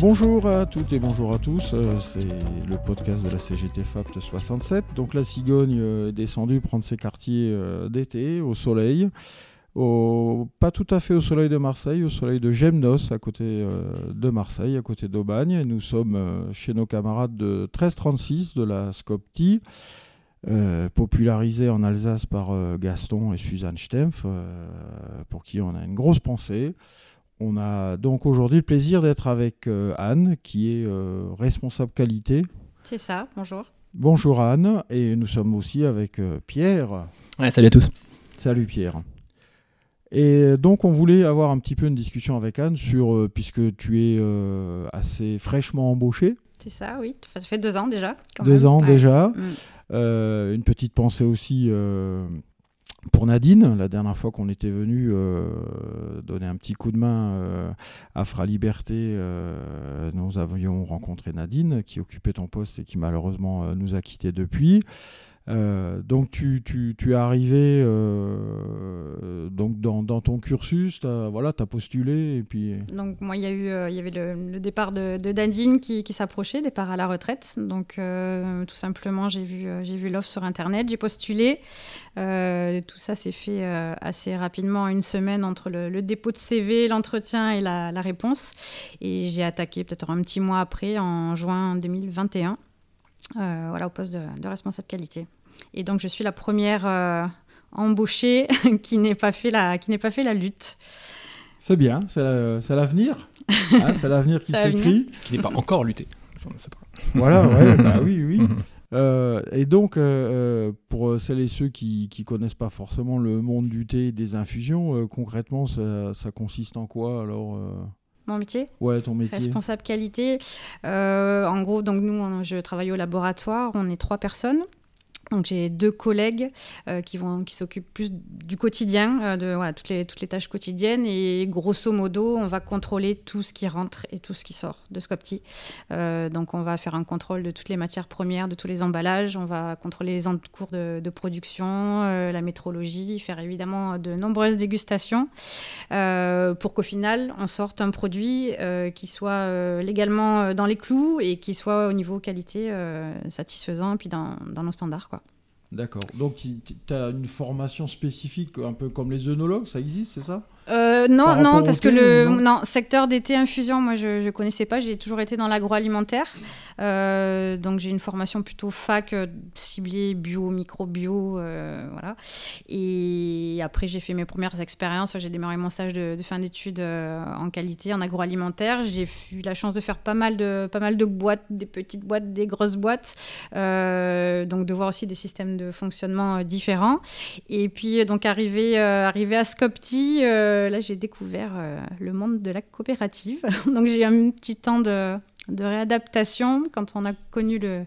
Bonjour à toutes et bonjour à tous, euh, c'est le podcast de la CGT FAPT 67. Donc la cigogne euh, est descendue prendre ses quartiers euh, d'été au soleil, pas tout à fait au soleil de Marseille, au soleil de Gemnos à côté de Marseille, à côté d'Aubagne. Nous sommes chez nos camarades de 1336 de la Scopti. popularisé en Alsace par Gaston et Suzanne Stempf, pour qui on a une grosse pensée. On a donc aujourd'hui le plaisir d'être avec euh, Anne, qui est euh, responsable qualité. C'est ça, bonjour. Bonjour Anne, et nous sommes aussi avec euh, Pierre. Ouais, salut à tous. Salut Pierre. Et donc on voulait avoir un petit peu une discussion avec Anne sur, puisque tu es assez fraîchement embauché. C'est ça, oui. Ça fait deux ans déjà. deux ans déjà. Mm. une petite pensée aussi pour Nadine, la dernière fois qu'on était venu euh, donner un petit coup de main euh, à Fra Liberté, euh, nous avions rencontré Nadine qui occupait ton poste et qui malheureusement nous a quittés depuis. Euh, donc tu, tu, tu, es arrivé euh, donc dans, dans, ton cursus, tu as, voilà, as postulé et puis... Donc moi il y, a eu, euh, il y avait le, départ de, de Dandine qui, qui s'approchait, départ à la retraite. Donc tout simplement j'ai vu, vu l'offre sur Internet, j'ai postulé. tout ça s'est fait assez rapidement, une semaine entre le, dépôt de CV, l'entretien et la, réponse. Et j'ai attaqué peut-être un petit mois après, en juin 2021. voilà, au poste de responsable qualité. Et donc, je suis la première euh, embauchée qui n'ait pas, fait la, qui pas fait la lutte. C'est bien, c'est l'avenir. Hein, c'est l'avenir qui s'écrit. Qui n'est pas encore lutté. Voilà, ouais, bah oui, oui. Euh, et donc, euh, pour celles et ceux qui ne connaissent pas forcément le monde du thé et des infusions, concrètement, ça, ça, consiste en quoi alors mon métier? Ouais, ton métier. Responsable qualité. en gros, donc nous, je travaille au laboratoire. On est trois personnes. Donc j'ai deux collègues euh, qui vont qui s'occupent plus du quotidien, euh, de toutes les toutes les tâches quotidiennes et grosso modo on va contrôler tout ce qui rentre et tout ce qui sort de Scopti. Euh, donc on va faire un contrôle de toutes les matières premières, de tous les emballages, on va contrôler les encours de, de production, la métrologie, faire évidemment de nombreuses dégustations pour qu'au final on sorte un produit qui soit légalement dans les clous et qui soit au niveau qualité satisfaisant puis dans, dans nos standards quoi. D'accord. Donc, tu as une formation spécifique, un peu comme les œnologues, ça existe, c'est ça? Euh, non, non, parce que le non, secteur d'été infusion, moi je ne connaissais pas. J'ai toujours été dans l'agroalimentaire. Euh, donc j'ai une formation plutôt fac euh, ciblée bio, micro-bio. voilà. Et après, j'ai fait mes premières expériences. J'ai démarré mon stage de, fin d'études en qualité en agroalimentaire. J'ai eu la chance de faire pas mal de, pas mal de boîtes, des petites boîtes, des grosses boîtes. donc de voir aussi des systèmes de fonctionnement différents. Et puis, donc arrivé, arrivé à Scopti. Euh, là, j'ai découvert euh, le monde de la coopérative. Donc, j'ai un petit temps de réadaptation quand on a connu le,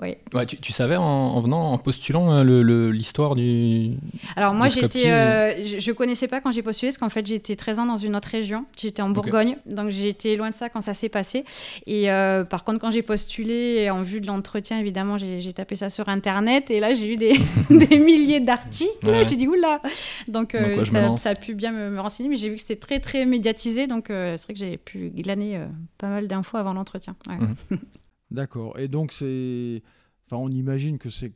Ouais. tu, savais en, venant, en postulant euh, l'histoire du. Alors moi, j'étais, euh, je, ne connaissais pas quand j'ai postulé, parce qu'en fait, j'étais 13 ans dans une autre région. J'étais en Bourgogne, donc j'étais loin de ça quand ça s'est passé. Et euh, par contre, quand j'ai postulé, en vue de l'entretien, évidemment, j'ai tapé ça sur Internet, et là, j'ai eu des, des milliers d'articles. J'ai dit oula. Donc ça, ça, a pu bien me, renseigner, mais j'ai vu que c'était très très médiatisé, donc c'est vrai que j'ai pu glaner pas mal d'infos avant l'entretien. Mhm. D'accord. Et donc, c'est. Enfin, on imagine que c'est.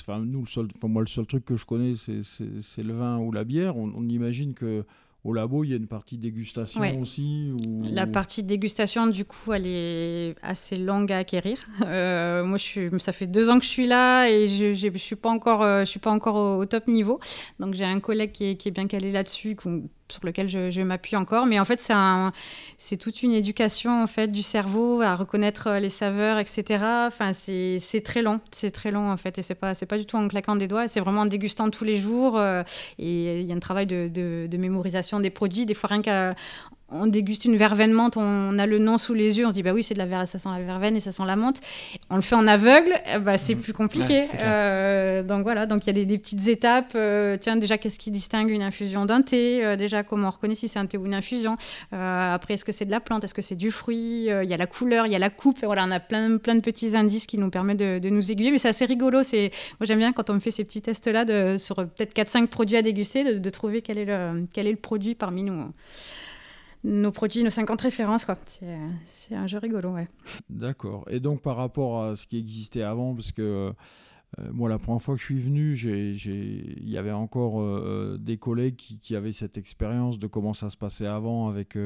Enfin, nous, le seul, enfin, moi, le seul truc que je connais, c'est le vin ou la bière. On, on imagine que au labo, il y a une partie dégustation aussi La partie dégustation, du coup, elle est assez longue à acquérir. Euh, moi, je suis, ça fait deux ans que je suis là et je ne suis pas encore, euh, je suis pas encore au, top niveau. Donc, j'ai un collègue qui est, qui est bien calé là-dessus, sur lequel je, m'appuie encore. Mais en fait, c'est toute une éducation en fait, du cerveau à reconnaître les saveurs, etc. Enfin, c'est très long. C'est très long, en fait. Et ce n'est pas, pas du tout en claquant des doigts. C'est vraiment en dégustant tous les jours. Euh, et il y a un travail de, de, de mémorisation des produits. Des fois, rien qu'à on déguste une verveine menthe, on a le nom sous les yeux, on se dit bah oui c'est de la verveine, ça sent la verveine et ça sent la menthe. On le fait en aveugle, eh bah, c'est mmh. plus compliqué. Euh, donc voilà, donc il y a des, petites étapes. Euh, tiens déjà qu'est-ce qui distingue une infusion d'un thé euh, Déjà comment on reconnaît si c'est un thé ou une infusion Après est-ce que c'est de la plante Est-ce que c'est du fruit Il y a la couleur, il y a la coupe. voilà, on a plein plein de petits indices qui nous permettent de, nous aiguiller. Mais c'est assez rigolo. C'est moi j'aime bien quand on me fait ces petits tests là de, sur peut-être 4-5 produits à déguster, de, de trouver quel est le quel est le produit parmi nous nos produits, nos 50 références. quoi. C'est un jeu rigolo, ouais. D'accord. Et donc par rapport à ce qui existait avant, parce que euh, moi, la première fois que je suis venu, il y avait encore euh, euh, des collègues qui, avaient cette expérience de comment ça se passait avant avec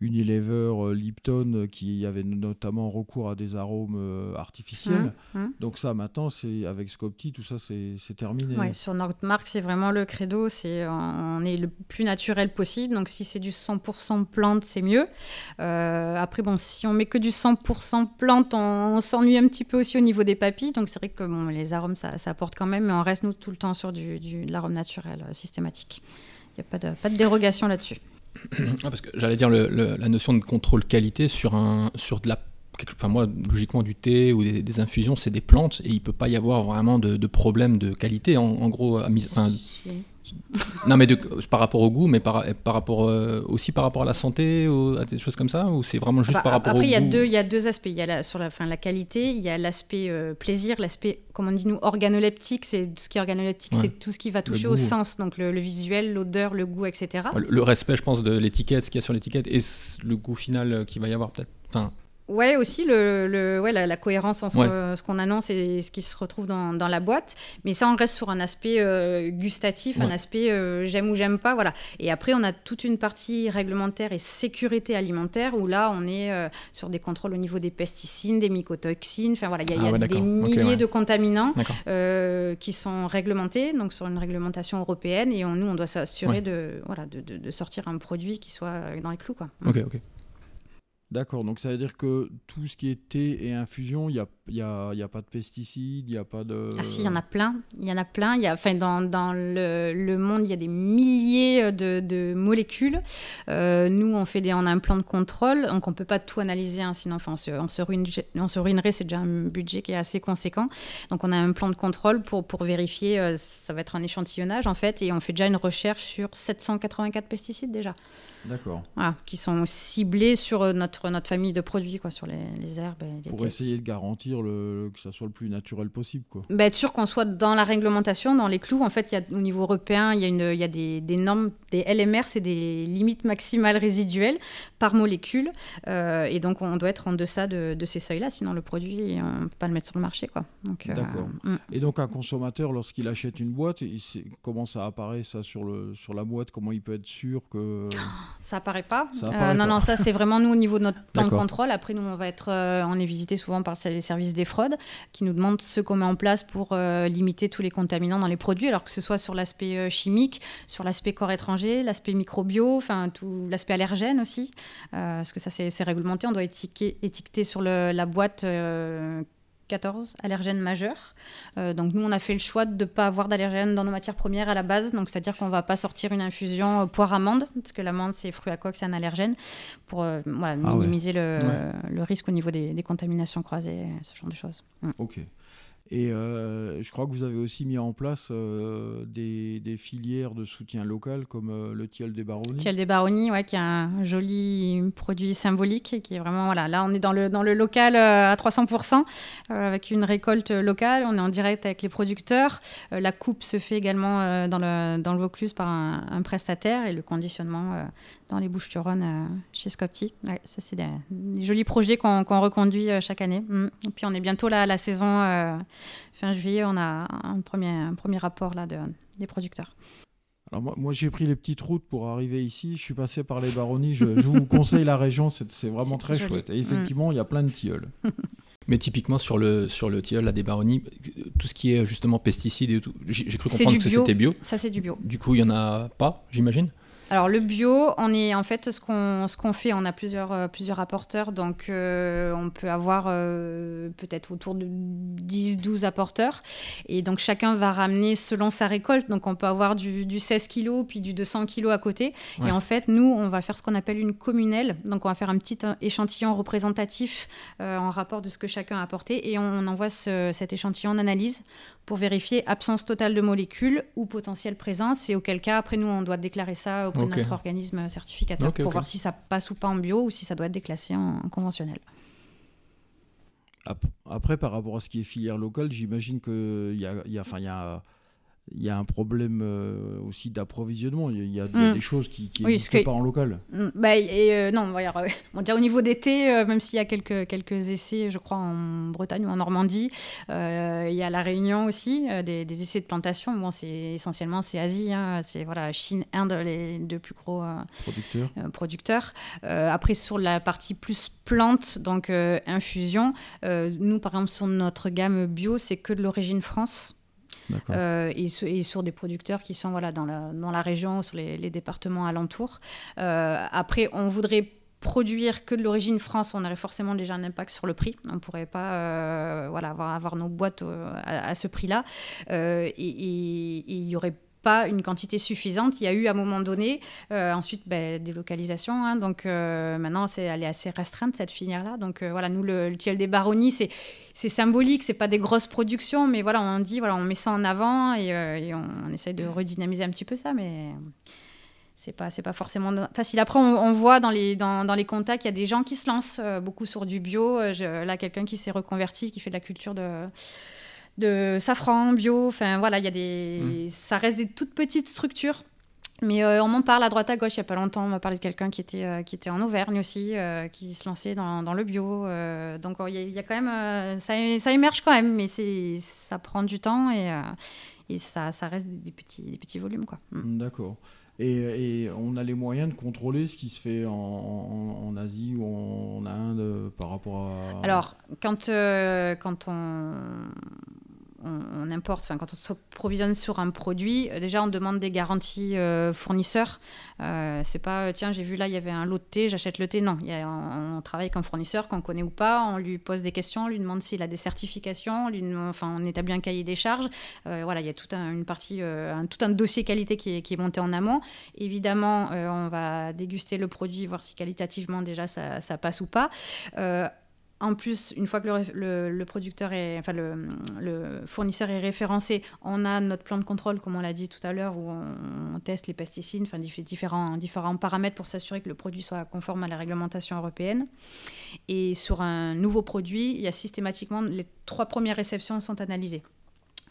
Unilever, Lipton, qui avait notamment recours à des arômes artificiels. Mmh, mmh. Donc ça, maintenant, c'est avec Scopti, tout ça, c'est terminé. Ouais, sur notre marque, c'est vraiment le credo, c'est on est le plus naturel possible. Donc si c'est du 100% plante, c'est mieux. après, bon, si on met que du 100% plante, on, s'ennuie un petit peu aussi au niveau des papilles. Donc c'est vrai que bon, les arômes, ça, apporte quand même, mais on reste, nous, tout le temps sur du, de l'arôme naturel euh, systématique. Il n'y a pas de, pas de dérogation là-dessus. Ah, parce que j'allais dire la notion de contrôle qualité sur, un, sur de la enfin moi logiquement du thé ou des, infusions c'est des plantes et il peut pas y avoir vraiment de, de problème de qualité en, gros à mise, non, mais de, par rapport au goût, mais par, par rapport euh, aussi par rapport à la santé, ou à des choses comme ça, ou c'est vraiment juste bah, par rapport au goût Après, il y a deux aspects. Il y a la, sur la, fin, la qualité, il y a l'aspect euh, plaisir, l'aspect, comme on dit nous, organoleptique. C'est ce qui est organoleptique, c'est tout ce qui va toucher au sens, donc le, visuel, l'odeur, le goût, etc. Le, respect, je pense, de l'étiquette, ce qu'il y a sur l'étiquette, et le goût final euh, qu'il va y avoir peut-être. Enfin, Ouais, aussi le, le ouais, la, cohérence en ce qu'on annonce et ce qui se retrouve dans, dans, la boîte. Mais ça, on reste sur un aspect euh, gustatif, un aspect euh, j'aime ou j'aime pas. Voilà. Et après, on a toute une partie réglementaire et sécurité alimentaire où là, on est euh, sur des contrôles au niveau des pesticides, des mycotoxines. Enfin voilà, il y a, ah des milliers de contaminants qui sont réglementés, donc sur une réglementation européenne. Et nous, on doit s'assurer de, voilà, de, de, sortir un produit qui soit dans les clous. Quoi. Ok, ok. D'accord, donc ça veut dire que tout ce qui est thé et infusion, il n'y a, y a, y a, pas de pesticides, il n'y a pas de... Ah si, il y en a plein, il y en a plein. Y a, enfin, dans, dans le, le, monde, il y a des milliers de, de molécules. Euh, nous, on, fait des, on a un plan de contrôle, donc on ne peut pas tout analyser, hein, sinon enfin, on, se, se on se ruinerait, c'est déjà un budget qui est assez conséquent. Donc on a un plan de contrôle pour, pour vérifier, euh, ça va être un échantillonnage en fait, et on fait déjà une recherche sur 784 pesticides déjà. D'accord. Voilà, qui sont ciblés sur euh, notre, notre famille de produits, quoi, sur les, herbes. Et Pour essayer de garantir le, que ça soit le plus naturel possible. Quoi. Bah, être sûr qu'on soit dans la réglementation, dans les clous. En fait, y a, au niveau européen, il y a, une, y a des, des normes, des LMR, c'est des limites maximales résiduelles par molécule. Euh, et donc, on doit être en deçà de, de ces seuils-là, sinon le produit, on ne peut pas le mettre sur le marché. Quoi. Donc, euh, D'accord. Mm. Et donc, un consommateur, lorsqu'il achète une boîte, comment ça apparaît ça sur, le, sur la boîte? Comment il peut être sûr que... Ça apparaît pas. Euh, non, non, ça c'est vraiment nous au niveau de notre plan de contrôle. Après, nous, on va être, euh, on est visité souvent par les services des fraudes qui nous demandent ce qu'on met en place pour euh, limiter tous les contaminants dans les produits, alors que ce soit sur l'aspect chimique, sur l'aspect corps étranger, l'aspect microbio, enfin tout l'aspect allergène aussi, parce que ça c'est réglementé. On doit étiqueter, étiqueter sur le, la boîte 14 allergènes majeurs. Euh, donc nous, on a fait le choix de ne pas avoir d'allergènes dans nos matières premières à la base. Donc c'est-à-dire qu'on ne va pas sortir une infusion euh, poire-amande, parce que l'amande, c'est fruit à coque, c'est un allergène, pour euh, voilà, ah minimiser le, le, risque au niveau des, des, contaminations croisées, ce genre de choses. Mm. Ok. Et euh, je crois que vous avez aussi mis en place euh, des, filières de soutien local comme euh, le Tiel des Baronnies. Tiel des Baronnies, ouais, qui est un joli produit symbolique qui est vraiment voilà. Là, on est dans le local à 300% avec une récolte locale. On est en direct avec les producteurs. la coupe se fait également dans le Vaucluse par un, prestataire et le conditionnement dans les Bouches-du-Rhône chez Scopti. ça, c'est des, jolis projets qu'on reconduit chaque année. Mm. Et puis, on est bientôt là à la saison. Fin juillet, on a un premier, un premier rapport là, de, des producteurs. Alors moi, j'ai pris les petites routes pour arriver ici. Je suis passé par les baronnies. Je, vous conseille la région. C'est vraiment très chouette. Et effectivement, il y a plein de tilleuls. Mais typiquement sur le, sur le tilleul, là, des baronnies, tout ce qui est justement pesticides et tout, j'ai cru comprendre que c'était bio. Ça, c'est du bio. Du coup, il n'y en a pas, j'imagine? Alors le bio, on est en fait ce qu'on ce qu'on fait, on a plusieurs euh, plusieurs apporteurs, donc euh, on peut avoir euh, peut-être autour de 10-12 apporteurs, et donc chacun va ramener selon sa récolte, donc on peut avoir du, du 16 kg puis du 200 kg à côté, et en fait nous on va faire ce qu'on appelle une communelle, donc on va faire un petit échantillon représentatif en rapport de ce que chacun a apporté, et on envoie cet échantillon en analyse pour vérifier absence totale de molécules ou potentielle présence, et auquel cas après nous on doit déclarer ça auprès de notre organisme certificateur pour voir si ça passe ou pas en bio ou si ça doit être déclassé en, conventionnel. Après, par rapport à ce qui est filière locale, j'imagine qu'il y a, y, a, y a il y a un problème euh, aussi d'approvisionnement. Il y, a, mm. des choses qui n'existent pas en local. Mm, bah, et, euh, non, on dire, au niveau d'été, euh, même s'il y a quelques, quelques essais, je crois, en Bretagne ou en Normandie, il y a la Réunion aussi, des, des, essais de plantation. Bon, c'est essentiellement c'est Asie, hein, c'est voilà, Chine, Inde, les deux plus gros producteurs. producteurs. après, sur la partie plus plante, donc infusion, nous, par exemple, sur notre gamme bio, c'est que de l'origine France. Euh, et, sur des producteurs qui sont voilà, dans, la, dans la région, sur les, départements alentours. Euh, après, on voudrait produire que de l'origine France, on aurait forcément déjà un impact sur le prix. On ne pourrait pas euh, voilà, avoir, nos boîtes à, ce prix-là. et il y aurait pas une quantité suffisante. Il y a eu à un moment donné, euh, ensuite ben, des localisations. Hein. donc euh, maintenant, c'est, elle est assez restreinte cette filière-là. Donc euh, voilà, nous, le, le tiel des baronnies, c'est, c'est symbolique, c'est pas des grosses productions, mais voilà, on dit, voilà, on met ça en avant et, on, essaye de redynamiser un petit peu ça, mais c'est pas c'est pas forcément facile après on, voit dans les dans, dans les contacts il y a des gens qui se lancent beaucoup sur du bio là quelqu'un qui s'est reconverti qui fait de la culture de de safran bio. Enfin voilà, il y a des, mmh. ça reste des toutes petites structures. Mais euh, on m'en parle à droite à gauche. Il n'y a pas longtemps, on m'a parlé de quelqu'un qui était, euh, qui était en Auvergne aussi, euh, qui se lançait dans, dans le bio. donc il y, a quand même, ça, ça, émerge quand même, mais ça prend du temps et, et ça, ça, reste des petits, des petits volumes. quoi. Mmh. D'accord. Et, et, on a les moyens de contrôler ce qui se fait en, en, Asie ou en Inde par rapport à... Alors, quand, quand on on, importe, enfin quand on se provisionne sur un produit, euh, déjà on demande des garanties euh, fournisseurs. Euh, c'est pas tiens j'ai vu là il y avait un lot de thé, j'achète le thé. Non, on, travaille avec un fournisseur qu'on connaît ou pas, on lui pose des questions, on lui demande s'il a des certifications, on, enfin on établit un cahier des charges. voilà, il y a toute un, une partie, tout un dossier qualité qui est, monté en amont. Évidemment, on va déguster le produit, voir si qualitativement déjà ça, ça passe ou pas. En plus, une fois que le, producteur est, enfin le, fournisseur est référencé, on a notre plan de contrôle, comme on l'a dit tout à l'heure, où on, teste les pesticides, enfin différents, différents paramètres pour s'assurer que le produit soit conforme à la réglementation européenne. Et sur un nouveau produit, il y a systématiquement les trois premières réceptions sont analysées.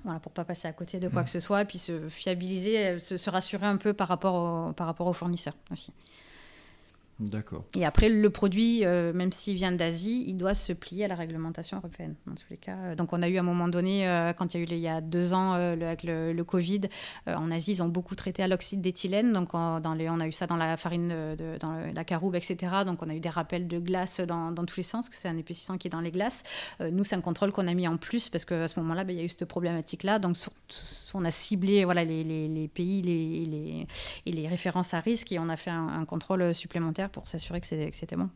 Voilà, pour pas passer à côté de quoi mmh. que ce soit, et puis se fiabiliser, se, rassurer un peu par rapport par rapport au fournisseur aussi. D'accord. Et après, le produit, euh, même s'il vient d'Asie, il doit se plier à la réglementation européenne, dans tous les cas. Donc, on a eu à un moment donné, euh, quand il y a eu il y a deux ans, euh, le, avec le, Covid, en Asie, ils ont beaucoup traité à l'oxyde d'éthylène. Donc, dans les, on a eu ça dans la farine, dans la caroube, etc. Donc, on a eu des rappels de glace dans, tous les sens, que c'est un épaississant qui est dans les glaces. nous, c'est un contrôle qu'on a mis en plus, parce qu'à ce moment-là, ben, il y a eu cette problématique-là. Donc, on a ciblé voilà, les, pays et les références à risque et on a fait un contrôle supplémentaire pour s'assurer que c'était bon.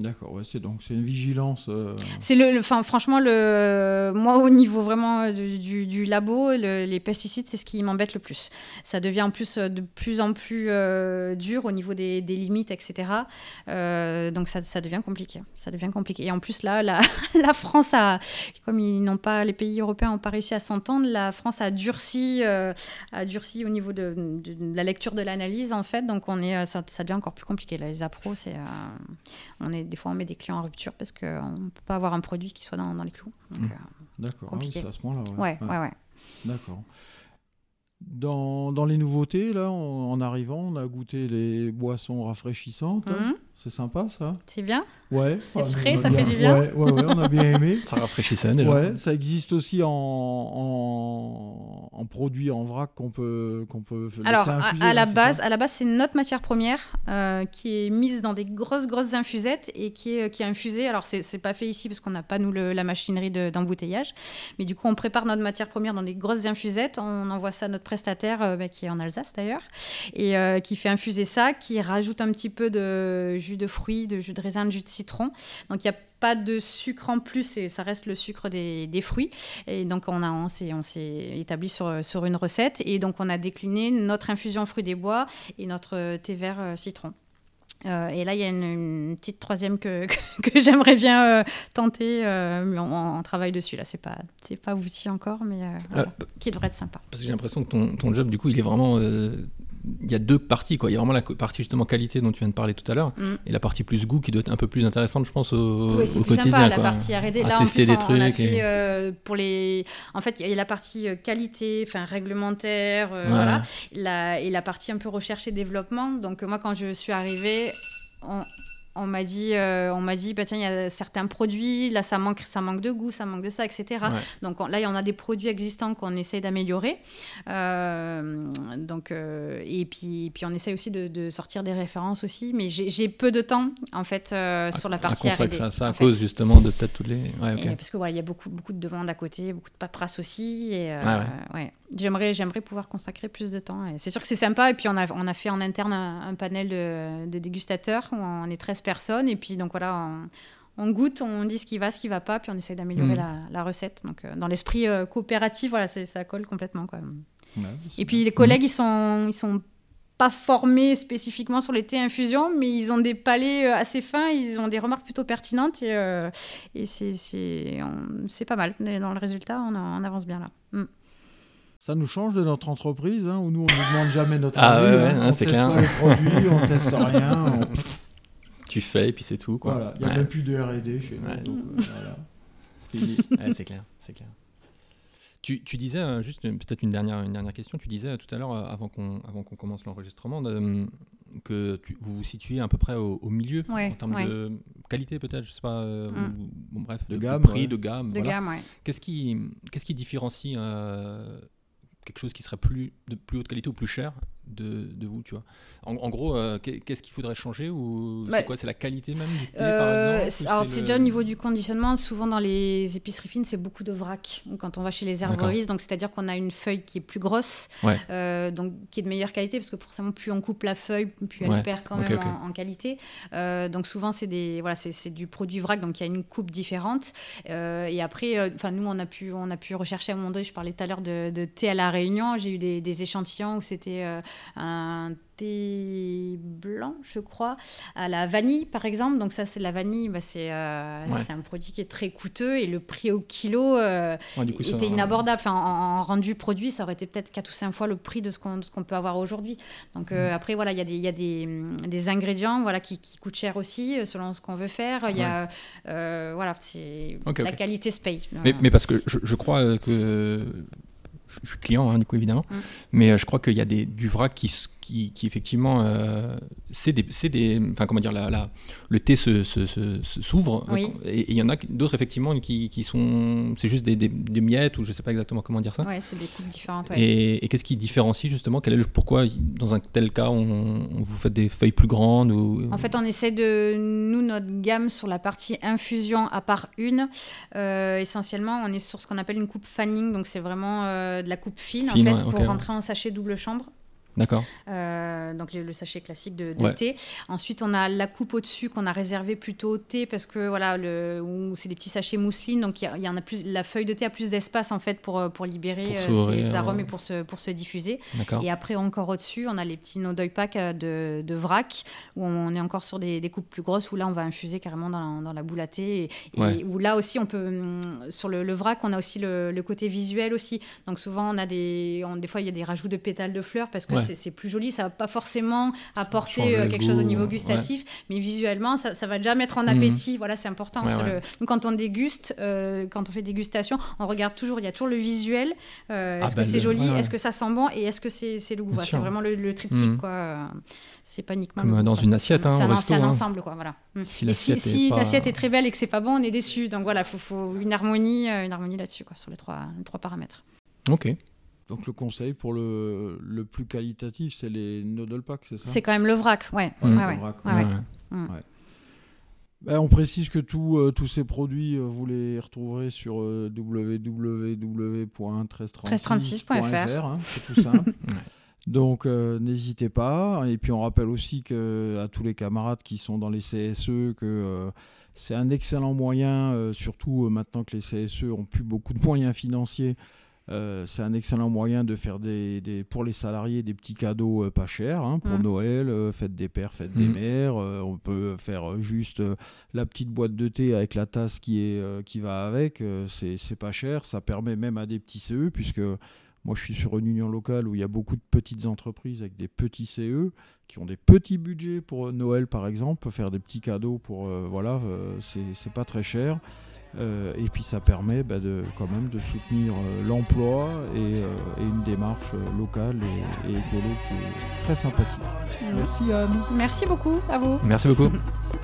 D'accord, c'est donc c'est une vigilance. Euh, c'est le, enfin franchement le, moi au niveau vraiment euh, du, labo, les pesticides c'est ce qui m'embête le plus. Ça devient en plus euh, de plus en plus dur au niveau des, des limites, etc. donc ça, ça, devient compliqué. Ça devient compliqué. Et en plus là, la, France a, comme ils n'ont pas, les pays européens n'ont pas réussi à s'entendre, la France a durci, a durci au niveau de, la lecture de l'analyse en fait. Donc on est, ça, ça, devient encore plus compliqué. Là, les appros, c'est, on est des fois, on met des clients en rupture parce qu'on ne peut pas avoir un produit qui soit dans, dans les clous. Mmh. Euh, D'accord, ah c'est à ce moment-là. Ouais, ouais, ouais. ouais. D'accord. Dans, dans, les nouveautés, là, en, arrivant, on a goûté les boissons rafraîchissantes. Mmh. C'est sympa ça C'est bien Ouais. C'est frais, ça fait du bien ouais, ouais, ouais, on a bien aimé. ça rafraîchissait déjà. Ouais, ça existe aussi en, en, en produit en vrac qu'on peut, qu'on peut Alors, à, la base, à la base, c'est notre matière première euh, qui est mise dans des grosses, grosses infusettes et qui est, qui est infusée. Alors, c'est pas fait ici parce qu'on n'a pas, nous, le, la machinerie d'embouteillage. mais du coup, on prépare notre matière première dans des grosses infusettes. On envoie ça à notre prestataire, euh, bah, qui est en Alsace d'ailleurs, et euh, qui fait infuser ça, qui rajoute un petit peu de jus de fruits, de jus de raisin, de jus de citron. Donc il n'y a pas de sucre en plus et ça reste le sucre des, fruits. Et donc on, a, on s'est établi sur, sur une recette et donc on a décliné notre infusion fruits des bois et notre thé vert euh, citron. Euh, et là, il y a une, petite troisième que, que, j'aimerais bien euh, tenter, mais on, travaille dessus. Là, c'est pas c'est pas outil encore, mais qui devrait être sympa. Parce que j'ai l'impression que ton, ton, job, du coup, il est vraiment il y a deux parties. Quoi. Il y a vraiment la partie justement qualité dont tu viens de parler tout à l'heure, mm. et la partie plus goût qui doit être un peu plus intéressante, je pense, au, oui, au quotidien. Sympa, la partie R&D. Là, tester en plus, des on, trucs. fait, euh, pour les... En fait, il y a la partie euh, qualité, enfin réglementaire, euh, voilà, la, et la partie un peu recherche et développement. Donc moi, quand je suis arrivée, on, on m'a dit, euh, on m'a dit, bah, tiens, il y a certains produits, là, ça manque, ça manque de goût, ça manque de ça, etc. Donc là, il y en a des produits existants qu'on essaie d'améliorer. Euh, donc, euh, et puis, puis on essaie aussi de, sortir des références aussi. Mais j'ai peu de temps, en fait, sur la partie à à ça à cause justement de peut-être toutes les. parce que voilà, il y a beaucoup, beaucoup de demandes à côté, beaucoup de paperasse aussi. Et, ouais. J'aimerais, j'aimerais pouvoir consacrer plus de temps. Et c'est sûr que c'est sympa. Et puis on a, on a fait en interne un, panel de, de, dégustateurs où on est 13 personnes. Et puis donc voilà, on, goûte, on dit ce qui va, ce qui va pas, puis on essaie d'améliorer mm. la, recette. Donc euh, dans l'esprit euh, coopératif, voilà, ça colle complètement quoi. et puis les collègues, ils sont, ils sont pas formés spécifiquement sur les thés infusions, mais ils ont des palais euh, assez fins, ils ont des remarques plutôt pertinentes et, et c'est, c'est, pas mal. dans le résultat, on, on avance bien là. Mm. Ça nous change de notre entreprise, hein, où nous, on ne demande jamais notre ah, avis. Ouais, hein, c'est clair. Pas les produits, on teste rien. Tu fais et puis c'est tout. Quoi. il n'y a même plus de R&D chez nous. Euh, c'est clair, c'est clair. Tu, tu, disais, euh, juste peut-être une dernière, une dernière question, tu disais tout à l'heure, euh, avant qu'on qu'on commence l'enregistrement, que vous vous situez à peu près au, milieu en termes de qualité peut-être, je sais pas, mm. bon, bref, de, gamme, prix, de gamme. De gamme, Qu'est-ce qui, qu'est-ce qui différencie quelque chose qui serait plus de plus haute qualité ou plus cher de, de vous, tu vois. En, gros, euh, qu'est-ce qu'il faudrait changer ou c'est bah, quoi C'est la qualité même du thé, par euh, exemple Alors c'est déjà au niveau du conditionnement. Souvent dans les épiceries fines, c'est beaucoup de vrac. Quand on va chez les herboristes, donc c'est-à-dire qu'on a une feuille qui est plus grosse, euh, donc qui est de meilleure qualité parce que forcément plus on coupe la feuille, plus elle perd quand même En, qualité. donc souvent c'est des voilà c'est du produit vrac, donc il y a une coupe différente. et après, enfin nous on a pu on a pu rechercher à un moment donné. Je parlais tout à l'heure de, de thé à la Réunion. J'ai eu des, des échantillons où c'était un thé blanc, je crois, à la vanille, par exemple. Donc ça, c'est la vanille, bah, c'est euh, un produit qui est très coûteux et le prix au kilo euh, était inabordable. Enfin, en, rendu produit, ça aurait été peut-être 4 ou 5 fois le prix de ce qu'on qu'on peut avoir aujourd'hui. Donc euh, mm. après, voilà, il y a, des, y a des, des, ingrédients voilà, qui, qui, coûtent cher aussi, selon ce qu'on veut faire. Il y a, voilà, c'est la qualité se paye. Mais, mais, parce que je, je crois que je suis client, hein, du coup, évidemment. Mm. Mais euh, je crois qu'il y a des, du vrac qui, qui, qui effectivement, euh, c'est des, des, enfin comment dire, la, la, le thé s'ouvre. Se, se, s'ouvre et il y en a d'autres effectivement qui, qui sont, c'est juste des, des, miettes ou je sais pas exactement comment dire ça. Ouais, c'est des coupes différentes. Et, qu'est-ce qui différencie justement Quel est le pourquoi dans un tel cas on, vous fait des feuilles plus grandes ou... En fait, on essaie de nous notre gamme sur la partie infusion à part une. Euh, essentiellement, on est sur ce qu'on appelle une coupe fanning, donc c'est vraiment euh, de la coupe fine, en fait pour rentrer en sachet double chambre. D'accord. Euh, donc le, sachet classique de, thé. Ensuite, on a la coupe au-dessus qu'on a réservée plutôt au thé parce que voilà, c'est des petits sachets mousseline, donc il y, en a plus. La feuille de thé a plus d'espace en fait pour, pour libérer pour euh, ses arômes et pour se, pour se diffuser. Et après encore au-dessus, on a les petits no pack euh, de, de, vrac où on est encore sur des, des, coupes plus grosses où là on va infuser carrément dans la, dans la boule à thé et, où là aussi on peut hum, sur le, le, vrac on a aussi le, le, côté visuel aussi. Donc souvent on a des des fois il y a des rajouts de pétales de fleurs parce que c'est plus joli. Ça va pas forcément apporter euh, quelque chose au niveau gustatif, mais visuellement, ça, ça, va déjà mettre en mhm. appétit. Voilà, c'est important. quand on déguste, euh, quand on fait dégustation, on regarde toujours, il y a toujours le visuel. Euh, est-ce ah que bah c'est joli Est-ce que ça sent bon Et est-ce que c'est le goût C'est vraiment le, triptyque, mhm. quoi. C'est pas uniquement. Comme dans une assiette, hein, C'est un, hein. ensemble, quoi. Voilà. Si l'assiette si, est, très belle et que c'est pas bon, on est déçu. Donc voilà, il faut, faut, une harmonie, une harmonie là-dessus, quoi, sur les trois, les trois paramètres. Ok. Donc le conseil pour le, le plus qualitatif, c'est les noodle packs, c'est ça? C'est quand même le vrac, ouais. Ben, on précise que euh, tous ces produits, euh, vous les retrouverez sur euh, www.1336.fr. Hein, c'est tout simple. Donc n'hésitez pas. Et puis on rappelle aussi que, à tous les camarades qui sont dans les CSE que c'est un excellent moyen, surtout maintenant que les CSE ont plus beaucoup de moyens financiers, euh, c'est un excellent moyen de faire des, pour les salariés des petits cadeaux euh, pas chers hein, pour Noël, euh, fête des pères, fête des mm. mères. on peut faire juste la petite boîte de thé avec la tasse qui, est, qui va avec. c'est pas cher. Ça permet même à des petits CE puisque Moi, je suis sur une union locale où il y a beaucoup de petites entreprises avec des petits CE qui ont des petits budgets pour Noël, par exemple, faire des petits cadeaux pour. voilà, c'est pas très cher. Euh, et puis ça permet bah, de, quand même de soutenir euh, l'emploi et, euh, une démarche locale et, et, écolo qui est très sympathique. Merci Anne. Merci beaucoup à vous. Merci beaucoup.